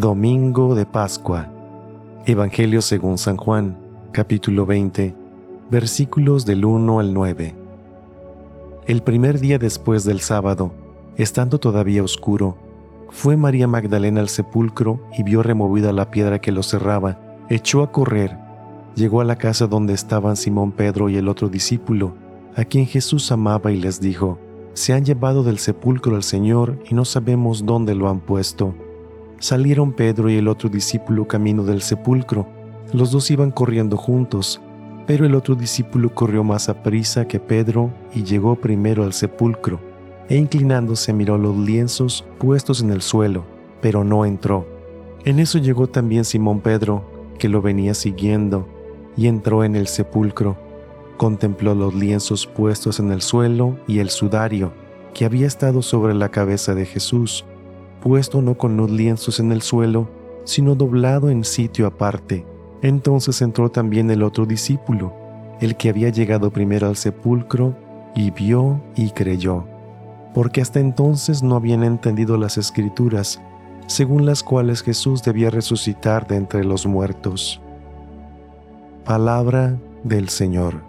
Domingo de Pascua. Evangelio según San Juan, capítulo 20, versículos del 1 al 9. El primer día después del sábado, estando todavía oscuro, fue María Magdalena al sepulcro y vio removida la piedra que lo cerraba. Echó a correr, llegó a la casa donde estaban Simón Pedro y el otro discípulo, a quien Jesús amaba y les dijo, Se han llevado del sepulcro al Señor y no sabemos dónde lo han puesto. Salieron Pedro y el otro discípulo camino del sepulcro. Los dos iban corriendo juntos, pero el otro discípulo corrió más a prisa que Pedro y llegó primero al sepulcro, e inclinándose miró los lienzos puestos en el suelo, pero no entró. En eso llegó también Simón Pedro, que lo venía siguiendo, y entró en el sepulcro. Contempló los lienzos puestos en el suelo y el sudario que había estado sobre la cabeza de Jesús puesto no con los lienzos en el suelo, sino doblado en sitio aparte. Entonces entró también el otro discípulo, el que había llegado primero al sepulcro, y vio y creyó, porque hasta entonces no habían entendido las escrituras, según las cuales Jesús debía resucitar de entre los muertos. Palabra del Señor.